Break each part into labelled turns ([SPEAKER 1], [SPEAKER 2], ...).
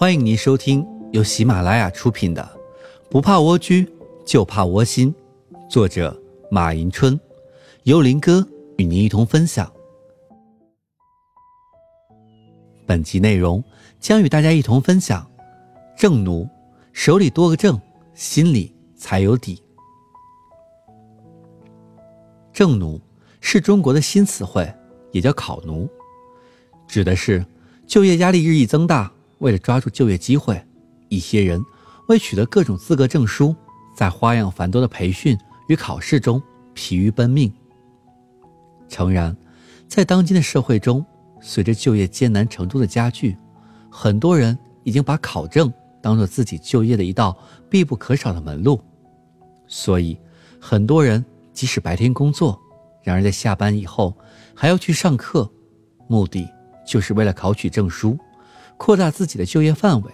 [SPEAKER 1] 欢迎您收听由喜马拉雅出品的《不怕蜗居就怕窝心》，作者马迎春，由林哥与您一同分享。本集内容将与大家一同分享：正奴手里多个正，心里才有底。正奴是中国的新词汇，也叫考奴，指的是就业压力日益增大。为了抓住就业机会，一些人为取得各种资格证书，在花样繁多的培训与考试中疲于奔命。诚然，在当今的社会中，随着就业艰难程度的加剧，很多人已经把考证当做自己就业的一道必不可少的门路。所以，很多人即使白天工作，然而在下班以后还要去上课，目的就是为了考取证书。扩大自己的就业范围，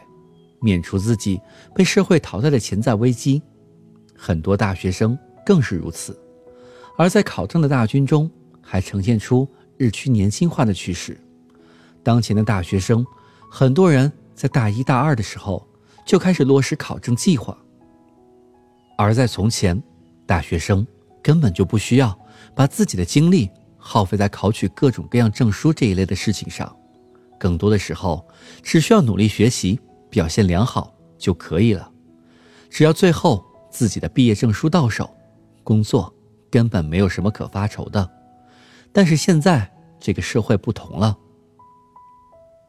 [SPEAKER 1] 免除自己被社会淘汰的潜在危机。很多大学生更是如此。而在考证的大军中，还呈现出日趋年轻化的趋势。当前的大学生，很多人在大一大二的时候就开始落实考证计划。而在从前，大学生根本就不需要把自己的精力耗费在考取各种各样证书这一类的事情上。更多的时候，只需要努力学习，表现良好就可以了。只要最后自己的毕业证书到手，工作根本没有什么可发愁的。但是现在这个社会不同了，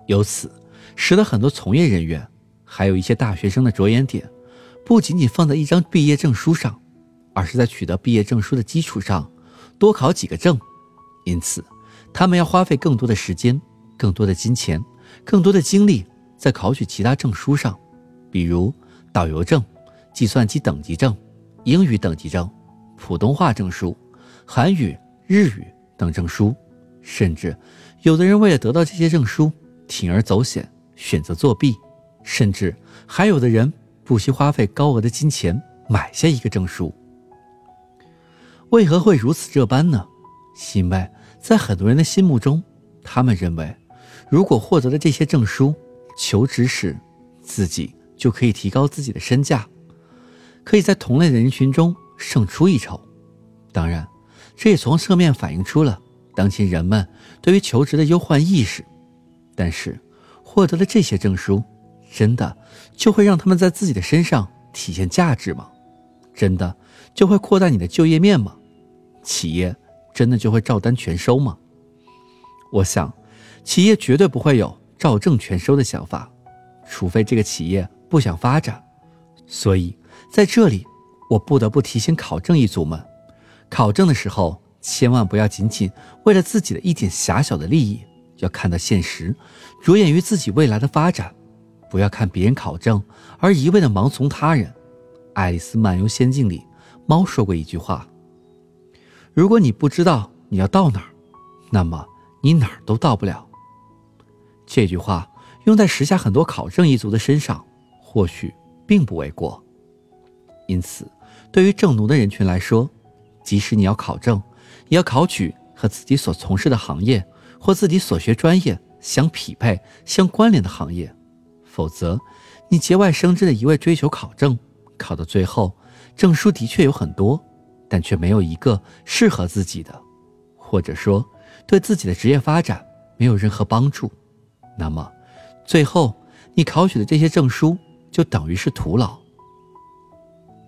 [SPEAKER 1] 由此使得很多从业人员，还有一些大学生的着眼点，不仅仅放在一张毕业证书上，而是在取得毕业证书的基础上，多考几个证。因此，他们要花费更多的时间。更多的金钱，更多的精力在考取其他证书上，比如导游证、计算机等级证、英语等级证、普通话证书、韩语、日语等证书，甚至有的人为了得到这些证书，铤而走险，选择作弊，甚至还有的人不惜花费高额的金钱买下一个证书。为何会如此这般呢？因为在很多人的心目中，他们认为。如果获得了这些证书，求职时自己就可以提高自己的身价，可以在同类的人群中胜出一筹。当然，这也从侧面反映出了当今人们对于求职的忧患意识。但是，获得了这些证书，真的就会让他们在自己的身上体现价值吗？真的就会扩大你的就业面吗？企业真的就会照单全收吗？我想。企业绝对不会有照证全收的想法，除非这个企业不想发展。所以在这里，我不得不提醒考证一族们：考证的时候，千万不要仅仅为了自己的一点狭小的利益，要看到现实，着眼于自己未来的发展，不要看别人考证而一味的盲从他人。《爱丽丝漫游仙境》里，猫说过一句话：“如果你不知道你要到哪儿，那么你哪儿都到不了。”这句话用在时下很多考证一族的身上，或许并不为过。因此，对于正奴的人群来说，即使你要考证，也要考取和自己所从事的行业或自己所学专业相匹配、相关联的行业。否则，你节外生枝的一味追求考证，考到最后，证书的确有很多，但却没有一个适合自己的，或者说对自己的职业发展没有任何帮助。那么，最后你考取的这些证书就等于是徒劳。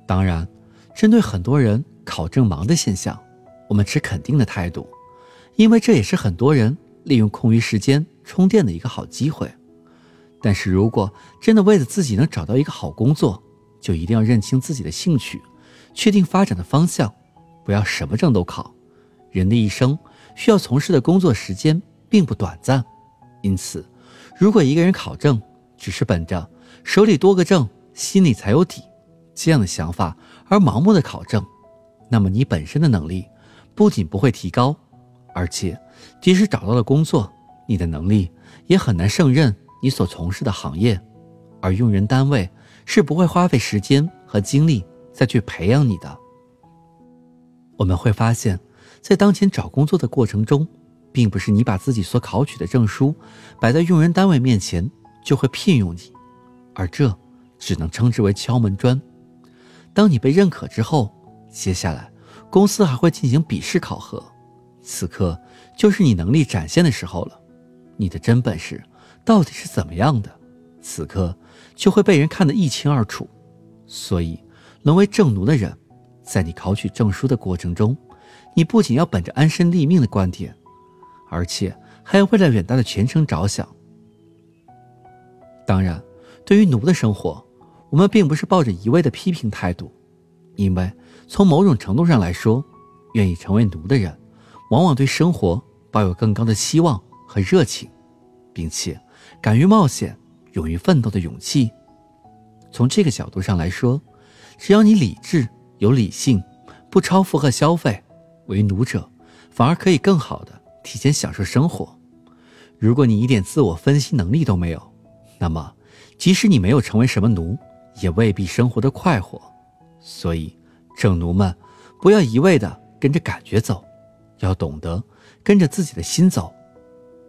[SPEAKER 1] 当然，针对很多人考证忙的现象，我们持肯定的态度，因为这也是很多人利用空余时间充电的一个好机会。但是如果真的为了自己能找到一个好工作，就一定要认清自己的兴趣，确定发展的方向，不要什么证都考。人的一生需要从事的工作时间并不短暂，因此。如果一个人考证只是本着手里多个证，心里才有底这样的想法而盲目的考证，那么你本身的能力不仅不会提高，而且即使找到了工作，你的能力也很难胜任你所从事的行业，而用人单位是不会花费时间和精力再去培养你的。我们会发现，在当前找工作的过程中。并不是你把自己所考取的证书摆在用人单位面前就会聘用你，而这只能称之为敲门砖。当你被认可之后，接下来公司还会进行笔试考核，此刻就是你能力展现的时候了。你的真本事到底是怎么样的？此刻就会被人看得一清二楚。所以，沦为正奴的人，在你考取证书的过程中，你不仅要本着安身立命的观点，而且还要为了远大的前程着想。当然，对于奴的生活，我们并不是抱着一味的批评态度，因为从某种程度上来说，愿意成为奴的人，往往对生活抱有更高的希望和热情，并且敢于冒险、勇于奋斗的勇气。从这个角度上来说，只要你理智、有理性，不超负荷消费，为奴者反而可以更好的提前享受生活。如果你一点自我分析能力都没有，那么即使你没有成为什么奴，也未必生活的快活。所以，正奴们不要一味的跟着感觉走，要懂得跟着自己的心走。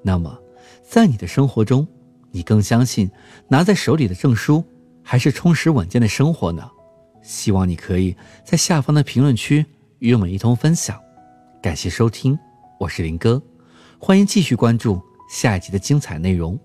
[SPEAKER 1] 那么，在你的生活中，你更相信拿在手里的证书？还是充实稳健的生活呢？希望你可以在下方的评论区与我们一同分享。感谢收听，我是林哥，欢迎继续关注下一集的精彩内容。